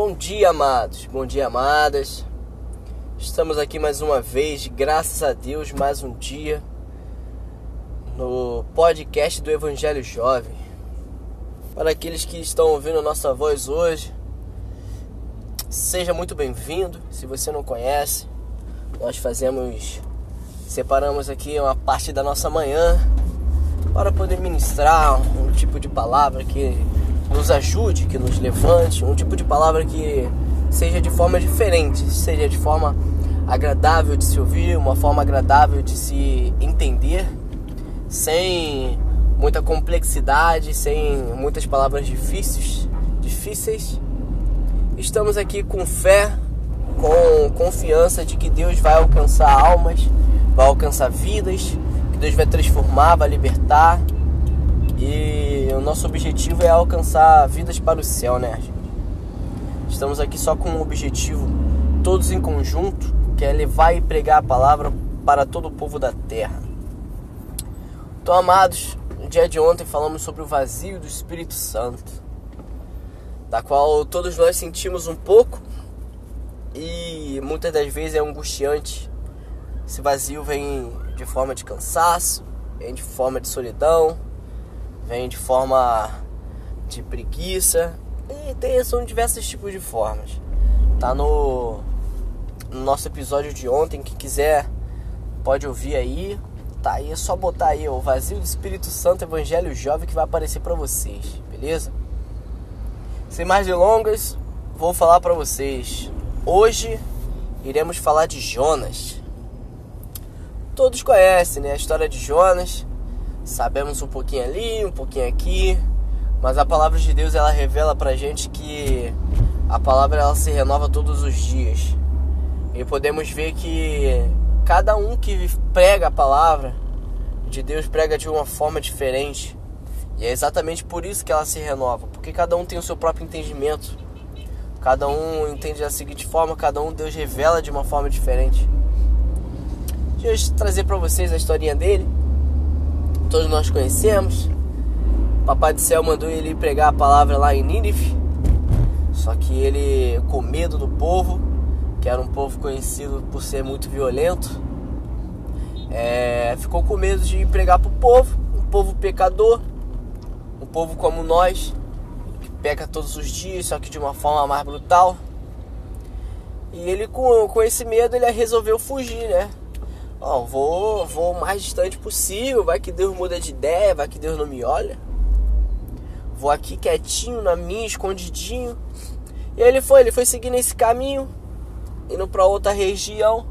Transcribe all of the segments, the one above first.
Bom dia, amados. Bom dia, amadas. Estamos aqui mais uma vez, graças a Deus, mais um dia no podcast do Evangelho Jovem. Para aqueles que estão ouvindo a nossa voz hoje, seja muito bem-vindo. Se você não conhece, nós fazemos, separamos aqui uma parte da nossa manhã para poder ministrar um tipo de palavra que nos ajude, que nos levante, um tipo de palavra que seja de forma diferente, seja de forma agradável de se ouvir, uma forma agradável de se entender, sem muita complexidade, sem muitas palavras difíceis, difíceis. Estamos aqui com fé, com confiança de que Deus vai alcançar almas, vai alcançar vidas, que Deus vai transformar, vai libertar e o nosso objetivo é alcançar vidas para o céu, né? Estamos aqui só com um objetivo, todos em conjunto, que é levar e pregar a palavra para todo o povo da terra. Então, amados, no dia de ontem falamos sobre o vazio do Espírito Santo, da qual todos nós sentimos um pouco e muitas das vezes é angustiante. Esse vazio vem de forma de cansaço, vem de forma de solidão, vem de forma de preguiça e tem, são diversos tipos de formas. Tá no, no nosso episódio de ontem, quem quiser pode ouvir aí. Tá aí, é só botar aí o vazio do Espírito Santo Evangelho Jovem que vai aparecer para vocês, beleza? Sem mais delongas, vou falar para vocês. Hoje iremos falar de Jonas. Todos conhecem, né, a história de Jonas sabemos um pouquinho ali, um pouquinho aqui, mas a palavra de Deus ela revela pra gente que a palavra ela se renova todos os dias. E podemos ver que cada um que prega a palavra de Deus prega de uma forma diferente. E é exatamente por isso que ela se renova, porque cada um tem o seu próprio entendimento. Cada um entende da seguinte forma, cada um Deus revela de uma forma diferente. Deixa eu trazer para vocês a historinha dele todos nós conhecemos. Papai do céu mandou ele pregar a palavra lá em Nínive. Só que ele, com medo do povo, que era um povo conhecido por ser muito violento, é, ficou com medo de pregar para o povo, um povo pecador, um povo como nós, que peca todos os dias, só que de uma forma mais brutal. E ele, com, com esse medo, ele resolveu fugir, né? Ó, vou, vou o mais distante possível, vai que Deus muda de ideia, vai que Deus não me olha. Vou aqui quietinho, na minha, escondidinho. E ele foi, ele foi seguindo esse caminho, indo para outra região.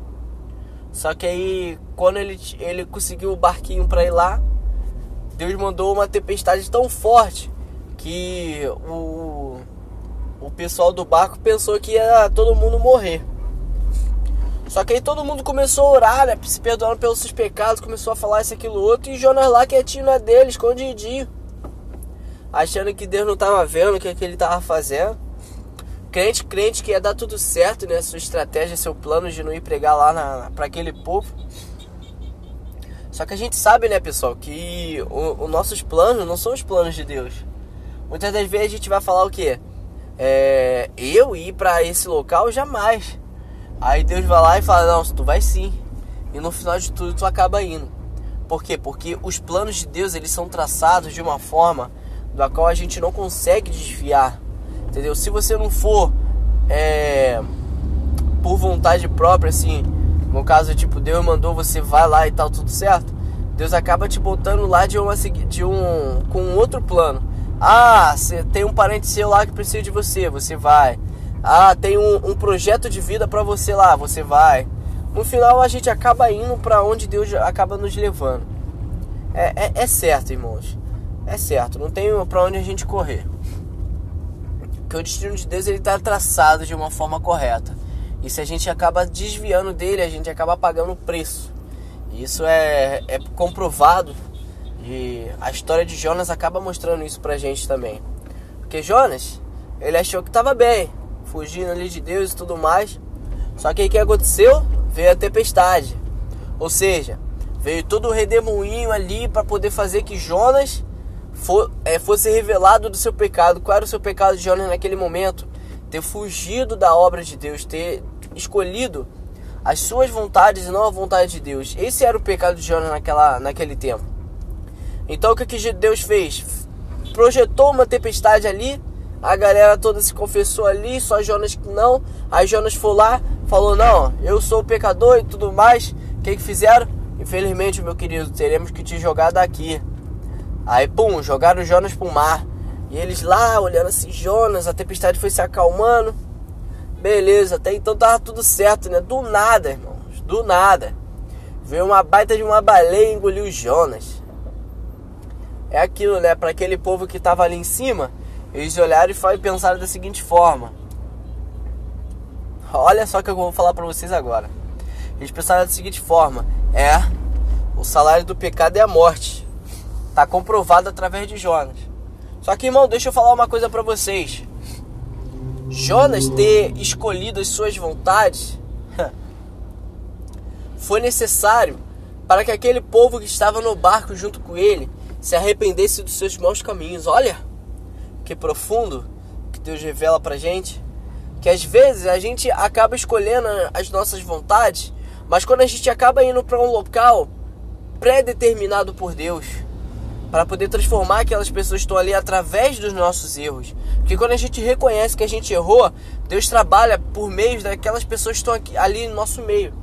Só que aí, quando ele, ele conseguiu o barquinho para ir lá, Deus mandou uma tempestade tão forte que o, o pessoal do barco pensou que ia todo mundo morrer. Só que aí todo mundo começou a orar, né? Se perdoando pelos seus pecados, começou a falar isso, aquilo, outro. E Jonas lá quietinho na dele, escondidinho. Achando que Deus não estava vendo o que, que ele estava fazendo. Crente, crente que ia dar tudo certo, né? Sua estratégia, seu plano de não ir pregar lá para aquele povo. Só que a gente sabe, né, pessoal, que os nossos planos não são os planos de Deus. Muitas das vezes a gente vai falar o quê? É, eu ir para esse local jamais. Aí Deus vai lá e fala: Não, tu vai sim. E no final de tudo tu acaba indo. Por quê? Porque os planos de Deus eles são traçados de uma forma da qual a gente não consegue desviar. Entendeu? Se você não for é, por vontade própria, assim, no caso, tipo, Deus mandou você vai lá e tal, tudo certo. Deus acaba te botando lá de, uma, de um com um outro plano. Ah, você tem um parente seu lá que precisa de você, você vai. Ah, tem um, um projeto de vida para você lá, você vai. No final a gente acaba indo para onde Deus acaba nos levando. É, é, é, certo, irmãos. É certo, não tem para onde a gente correr. Porque o destino de Deus ele está traçado de uma forma correta. E se a gente acaba desviando dele, a gente acaba pagando o preço. E isso é, é comprovado. E a história de Jonas acaba mostrando isso pra gente também. Porque Jonas, ele achou que estava bem fugindo ali de Deus e tudo mais. Só que o que aconteceu? Veio a tempestade. Ou seja, veio todo o redemoinho ali para poder fazer que Jonas for, é, fosse revelado do seu pecado. Qual era o seu pecado de Jonas naquele momento? ter fugido da obra de Deus, ter escolhido as suas vontades e não a vontade de Deus. Esse era o pecado de Jonas naquela, naquele tempo. Então o que, que Deus fez? Projetou uma tempestade ali, a galera toda se confessou ali, só Jonas que não. Aí Jonas foi lá, falou: Não, eu sou o pecador e tudo mais. O que, que fizeram? Infelizmente, meu querido, teremos que te jogar daqui. Aí, pum, jogaram Jonas pro mar. E eles lá olhando assim, Jonas, a tempestade foi se acalmando. Beleza, até então tava tudo certo, né? Do nada, irmãos, do nada. Veio uma baita de uma baleia e engoliu Jonas. É aquilo, né? Para aquele povo que tava ali em cima, eles olharam e pensaram da seguinte forma: Olha só que eu vou falar para vocês agora. Eles pensaram da seguinte forma: É, o salário do pecado é a morte. Tá comprovado através de Jonas. Só que, irmão, deixa eu falar uma coisa para vocês. Jonas ter escolhido as suas vontades foi necessário para que aquele povo que estava no barco junto com ele se arrependesse dos seus maus caminhos. Olha que profundo que Deus revela pra gente. Que às vezes a gente acaba escolhendo as nossas vontades, mas quando a gente acaba indo para um local pré-determinado por Deus, para poder transformar aquelas pessoas que estão ali através dos nossos erros. Porque quando a gente reconhece que a gente errou, Deus trabalha por meio daquelas pessoas que estão aqui, ali no nosso meio.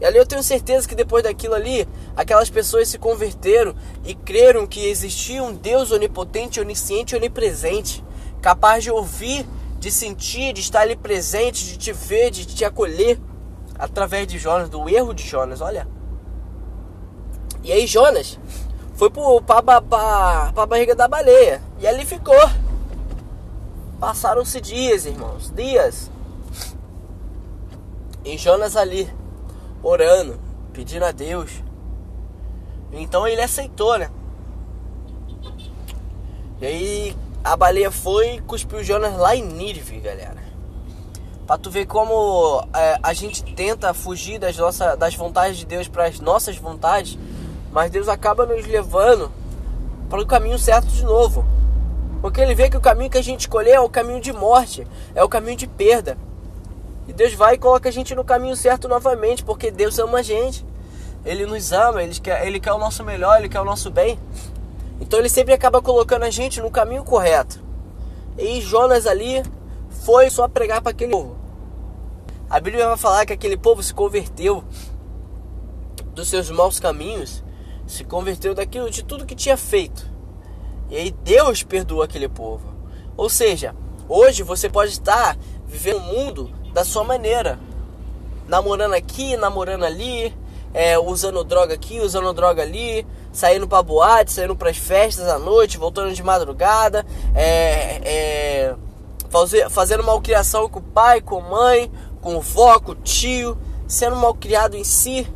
E ali eu tenho certeza que depois daquilo ali, aquelas pessoas se converteram e creram que existia um Deus onipotente, onisciente e onipresente, capaz de ouvir, de sentir, de estar ali presente, de te ver, de te acolher através de Jonas, do erro de Jonas, olha. E aí Jonas, foi pra, pra barriga da baleia. E ali ficou. Passaram-se dias, irmãos. Dias. E Jonas ali, orando, pedindo a Deus. Então ele aceitou, né? E aí a baleia foi e cuspiu Jonas lá em Nínive, galera. Pra tu ver como é, a gente tenta fugir das, nossas, das vontades de Deus para as nossas vontades mas Deus acaba nos levando para o caminho certo de novo. Porque ele vê que o caminho que a gente escolher é o caminho de morte, é o caminho de perda. E Deus vai e coloca a gente no caminho certo novamente, porque Deus ama a gente. Ele nos ama, ele quer, ele quer o nosso melhor, ele quer o nosso bem. Então ele sempre acaba colocando a gente no caminho correto. E Jonas ali foi só pregar para aquele povo. A Bíblia vai falar que aquele povo se converteu dos seus maus caminhos se converteu daquilo de tudo que tinha feito. E aí Deus perdoou aquele povo. Ou seja, hoje você pode estar vivendo o mundo da sua maneira. Namorando aqui, namorando ali, é, usando droga aqui, usando droga ali, saindo pra boate, saindo pras festas à noite, voltando de madrugada, é, é, fazendo malcriação com o pai, com a mãe, com o vó, com o tio, sendo malcriado em si,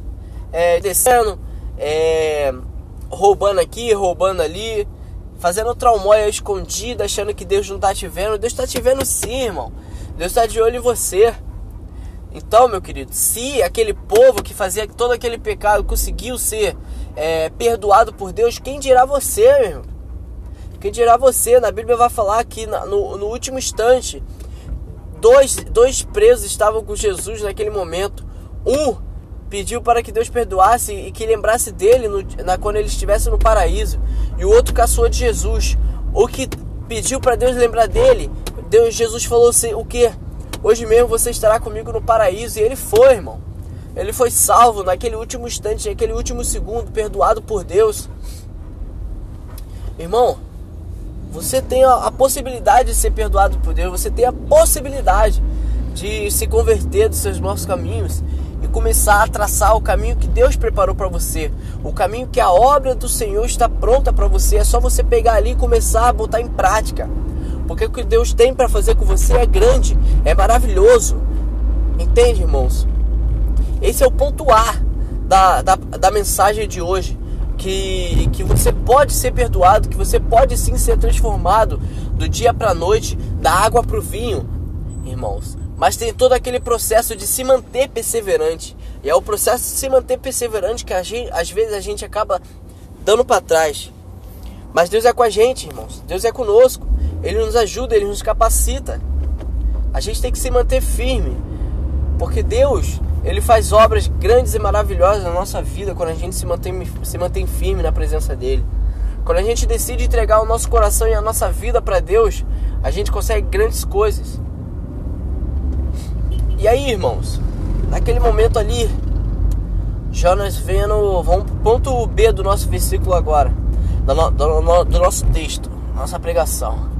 é, descendo é, roubando aqui, roubando ali, fazendo traumóia escondida, achando que Deus não está te vendo. Deus está te vendo sim, irmão. Deus está de olho em você. Então, meu querido, se aquele povo que fazia todo aquele pecado conseguiu ser é, perdoado por Deus, quem dirá você, meu irmão? Quem dirá você? Na Bíblia vai falar que no, no último instante, dois, dois presos estavam com Jesus naquele momento. Um pediu para que Deus perdoasse e que lembrasse dele no, na, quando ele estivesse no paraíso. E o outro caçou de Jesus. O que pediu para Deus lembrar dele, Deus Jesus falou assim, o que? Hoje mesmo você estará comigo no paraíso. E ele foi, irmão. Ele foi salvo naquele último instante, naquele último segundo, perdoado por Deus. Irmão, você tem a, a possibilidade de ser perdoado por Deus, você tem a possibilidade de se converter dos seus maus caminhos e começar a traçar o caminho que Deus preparou para você, o caminho que a obra do Senhor está pronta para você. É só você pegar ali e começar a botar em prática, porque o que Deus tem para fazer com você é grande, é maravilhoso. Entende, irmãos? Esse é o ponto A da, da, da mensagem de hoje. Que, que você pode ser perdoado, que você pode sim ser transformado do dia para a noite, da água para o vinho, irmãos. Mas tem todo aquele processo de se manter perseverante. E é o processo de se manter perseverante que gente, às vezes a gente acaba dando para trás. Mas Deus é com a gente, irmãos. Deus é conosco. Ele nos ajuda, ele nos capacita. A gente tem que se manter firme, porque Deus, ele faz obras grandes e maravilhosas na nossa vida quando a gente se mantém, se mantém firme na presença dele. Quando a gente decide entregar o nosso coração e a nossa vida para Deus, a gente consegue grandes coisas. E aí, irmãos, naquele momento ali, Jonas vendo. Vamos pro ponto B do nosso versículo agora, do, do, do nosso texto, nossa pregação.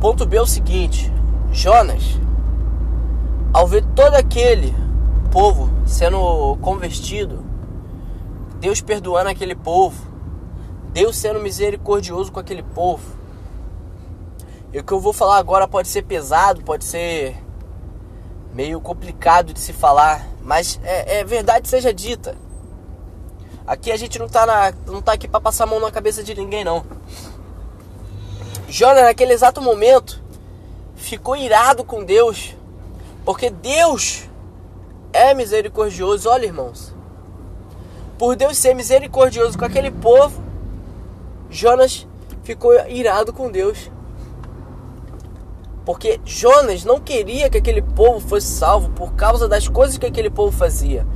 Ponto B é o seguinte: Jonas, ao ver todo aquele povo sendo convertido, Deus perdoando aquele povo, Deus sendo misericordioso com aquele povo. E o que eu vou falar agora pode ser pesado, pode ser meio complicado de se falar, mas é, é verdade seja dita. Aqui a gente não tá, na, não tá aqui para passar a mão na cabeça de ninguém, não. Jonas, naquele exato momento, ficou irado com Deus, porque Deus é misericordioso. Olha, irmãos, por Deus ser misericordioso com aquele povo, Jonas ficou irado com Deus. Porque Jonas não queria que aquele povo fosse salvo por causa das coisas que aquele povo fazia.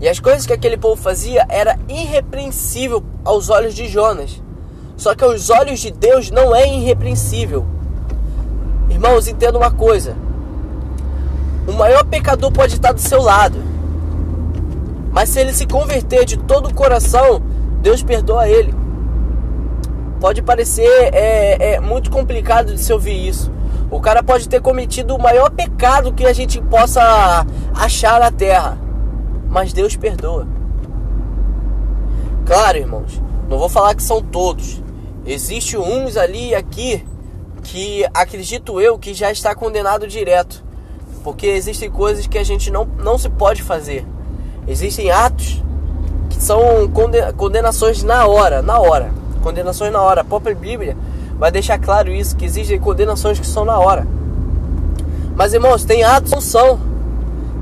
E as coisas que aquele povo fazia era irrepreensível aos olhos de Jonas. Só que aos olhos de Deus não é irrepreensível. Irmãos, entenda uma coisa. O maior pecador pode estar do seu lado. Mas se ele se converter de todo o coração, Deus perdoa ele. Pode parecer é, é muito complicado de se ouvir isso. O cara pode ter cometido o maior pecado que a gente possa achar na terra, mas Deus perdoa. Claro, irmãos, não vou falar que são todos. Existe uns ali e aqui que acredito eu que já está condenado direto. Porque existem coisas que a gente não, não se pode fazer. Existem atos que são condenações na hora, na hora. Condenações na hora. A própria Bíblia vai deixar claro isso, que existem condenações que são na hora. Mas irmãos, tem atos que são.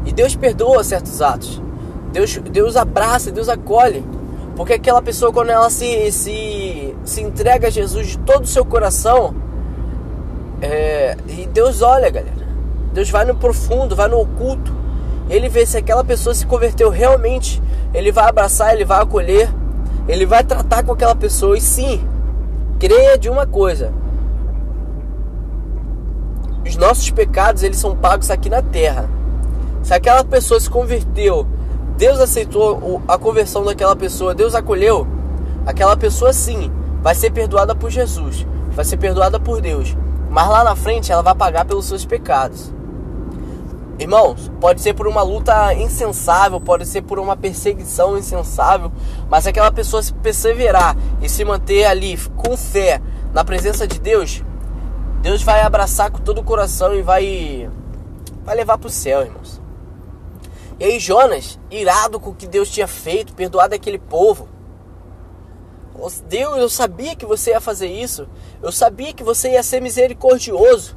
E Deus perdoa certos atos. Deus, Deus abraça, Deus acolhe. Porque aquela pessoa, quando ela se, se, se entrega a Jesus de todo o seu coração, é, e Deus olha, galera. Deus vai no profundo, vai no oculto. Ele vê se aquela pessoa se converteu realmente. Ele vai abraçar, ele vai acolher. Ele vai tratar com aquela pessoa. E sim, creia de uma coisa: os nossos pecados eles são pagos aqui na terra. Se aquela pessoa se converteu, Deus aceitou a conversão daquela pessoa, Deus acolheu, aquela pessoa sim vai ser perdoada por Jesus, vai ser perdoada por Deus. Mas lá na frente ela vai pagar pelos seus pecados. Irmãos, pode ser por uma luta insensável, pode ser por uma perseguição insensável, mas se aquela pessoa se perseverar e se manter ali com fé na presença de Deus, Deus vai abraçar com todo o coração e vai vai levar para o céu, irmãos. E aí Jonas, irado com o que Deus tinha feito, perdoado aquele povo, Deus, eu sabia que você ia fazer isso. Eu sabia que você ia ser misericordioso.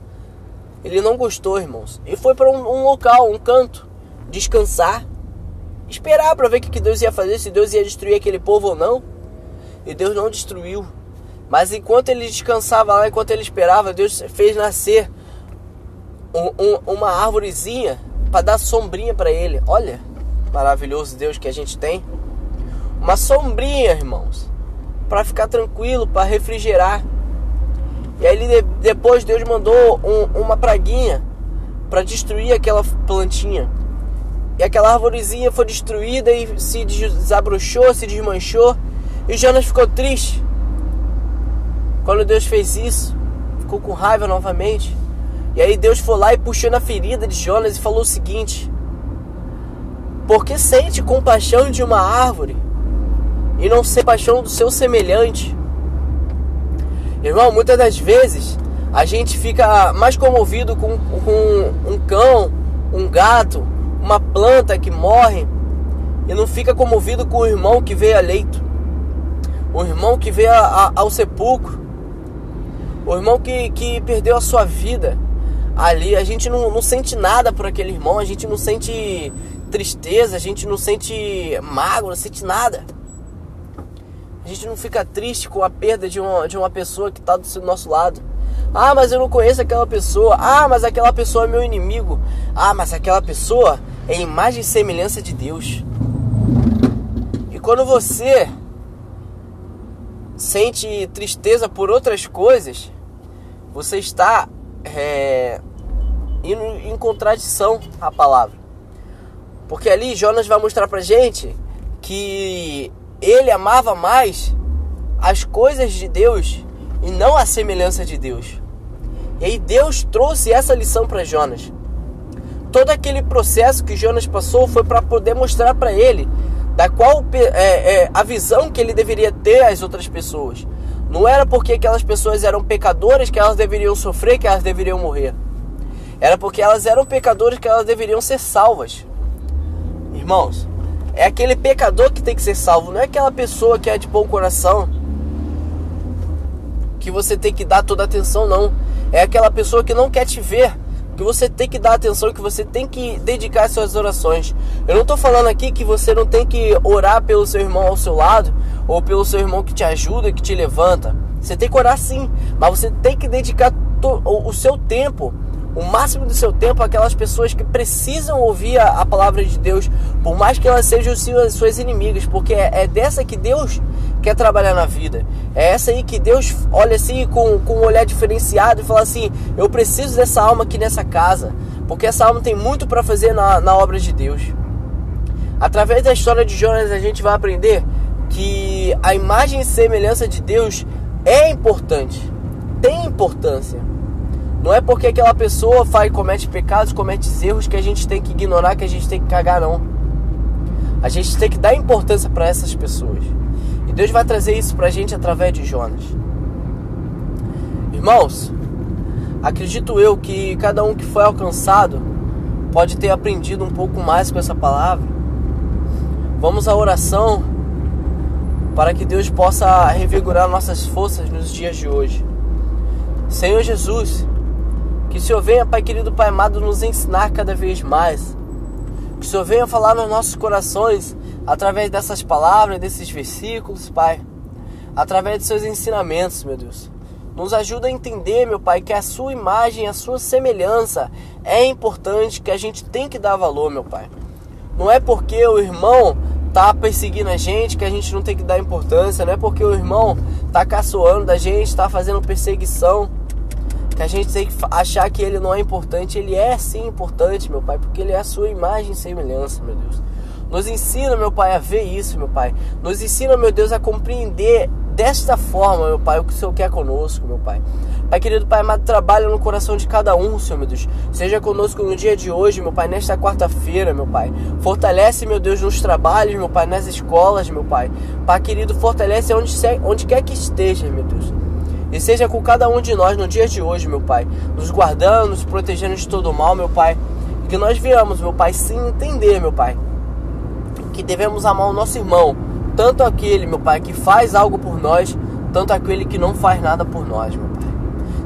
Ele não gostou, irmãos. E foi para um, um, local, um canto, descansar, esperar para ver o que Deus ia fazer, se Deus ia destruir aquele povo ou não. E Deus não destruiu. Mas enquanto ele descansava lá, enquanto ele esperava, Deus fez nascer um, um, uma árvorezinha para dar sombrinha para ele. Olha, maravilhoso Deus que a gente tem. Uma sombrinha, irmãos, para ficar tranquilo, para refrigerar. E aí depois Deus mandou um, uma praguinha para destruir aquela plantinha. E aquela arvorezinha foi destruída e se desabrochou, se desmanchou. E Jonas ficou triste. Quando Deus fez isso, ficou com raiva novamente. E aí Deus foi lá e puxou na ferida de Jonas e falou o seguinte: Porque sente compaixão de uma árvore e não ser paixão do seu semelhante? Irmão, muitas das vezes a gente fica mais comovido com, com um cão, um gato, uma planta que morre e não fica comovido com o irmão que veio a leito, o irmão que veio a, a, ao sepulcro, o irmão que, que perdeu a sua vida ali. A gente não, não sente nada por aquele irmão, a gente não sente tristeza, a gente não sente mágoa, não sente nada. A gente não fica triste com a perda de uma, de uma pessoa que está do nosso lado. Ah, mas eu não conheço aquela pessoa. Ah, mas aquela pessoa é meu inimigo. Ah, mas aquela pessoa é imagem e semelhança de Deus. E quando você sente tristeza por outras coisas, você está é, indo em contradição à palavra. Porque ali Jonas vai mostrar pra gente que ele amava mais as coisas de Deus e não a semelhança de Deus. E aí Deus trouxe essa lição para Jonas. Todo aquele processo que Jonas passou foi para poder mostrar para ele da qual é, é, a visão que ele deveria ter às outras pessoas. Não era porque aquelas pessoas eram pecadoras que elas deveriam sofrer, que elas deveriam morrer. Era porque elas eram pecadoras que elas deveriam ser salvas. Irmãos, é aquele pecador que tem que ser salvo, não é aquela pessoa que é de bom coração que você tem que dar toda atenção, não. É aquela pessoa que não quer te ver, que você tem que dar atenção, que você tem que dedicar suas orações. Eu não estou falando aqui que você não tem que orar pelo seu irmão ao seu lado, ou pelo seu irmão que te ajuda, que te levanta. Você tem que orar sim, mas você tem que dedicar o seu tempo o máximo do seu tempo aquelas pessoas que precisam ouvir a, a, palavra de Deus, por mais que elas sejam suas, suas inimigas, porque é, é, dessa que Deus quer trabalhar na vida. É essa aí que Deus olha assim com, com um olhar diferenciado e fala assim: eu preciso dessa alma aqui nessa casa, porque essa alma tem muito para fazer na, na obra de Deus. Através da história de Jonas, a gente vai aprender que a imagem e semelhança de Deus é importante, tem importância. Não é porque aquela pessoa faz, comete pecados, comete erros que a gente tem que ignorar, que a gente tem que cagar, não. A gente tem que dar importância para essas pessoas. E Deus vai trazer isso para a gente através de Jonas. Irmãos, acredito eu que cada um que foi alcançado pode ter aprendido um pouco mais com essa palavra. Vamos à oração para que Deus possa revigorar nossas forças nos dias de hoje. Senhor Jesus, que o Senhor venha, Pai querido, Pai amado, nos ensinar cada vez mais. Que o Senhor venha falar nos nossos corações através dessas palavras, desses versículos, Pai. Através de seus ensinamentos, meu Deus. Nos ajuda a entender, meu Pai, que a sua imagem, a sua semelhança é importante, que a gente tem que dar valor, meu Pai. Não é porque o irmão tá perseguindo a gente que a gente não tem que dar importância, não é porque o irmão tá caçoando da gente, tá fazendo perseguição que a gente tem que achar que ele não é importante. Ele é sim importante, meu Pai, porque ele é a sua imagem e semelhança, meu Deus. Nos ensina, meu Pai, a ver isso, meu Pai. Nos ensina, meu Deus, a compreender desta forma, meu Pai, o que o Senhor quer conosco, meu Pai. Pai querido, Pai amado, trabalha no coração de cada um, Senhor, meu Deus. Seja conosco no dia de hoje, meu Pai, nesta quarta-feira, meu Pai. Fortalece, meu Deus, nos trabalhos, meu Pai, nas escolas, meu Pai. Pai querido, fortalece onde, onde quer que esteja, meu Deus. E seja com cada um de nós no dia de hoje, meu Pai, nos guardando, nos protegendo de todo mal, meu Pai. E que nós viemos, meu Pai, sim entender, meu Pai, que devemos amar o nosso irmão, tanto aquele, meu Pai, que faz algo por nós, tanto aquele que não faz nada por nós, meu Pai.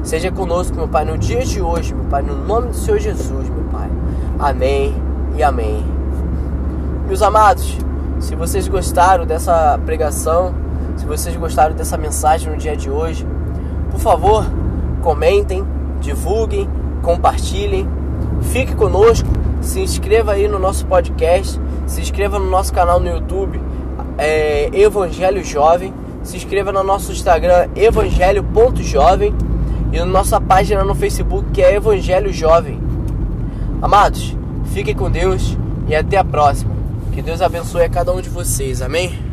Seja conosco, meu Pai, no dia de hoje, meu Pai, no nome do Senhor Jesus, meu Pai. Amém e amém. Meus amados, se vocês gostaram dessa pregação, se vocês gostaram dessa mensagem no dia de hoje, por favor, comentem, divulguem, compartilhem. Fique conosco, se inscreva aí no nosso podcast, se inscreva no nosso canal no YouTube, é, Evangelho Jovem, se inscreva no nosso Instagram, evangelho.jovem e na nossa página no Facebook que é Evangelho Jovem. Amados, fiquem com Deus e até a próxima. Que Deus abençoe a cada um de vocês. Amém?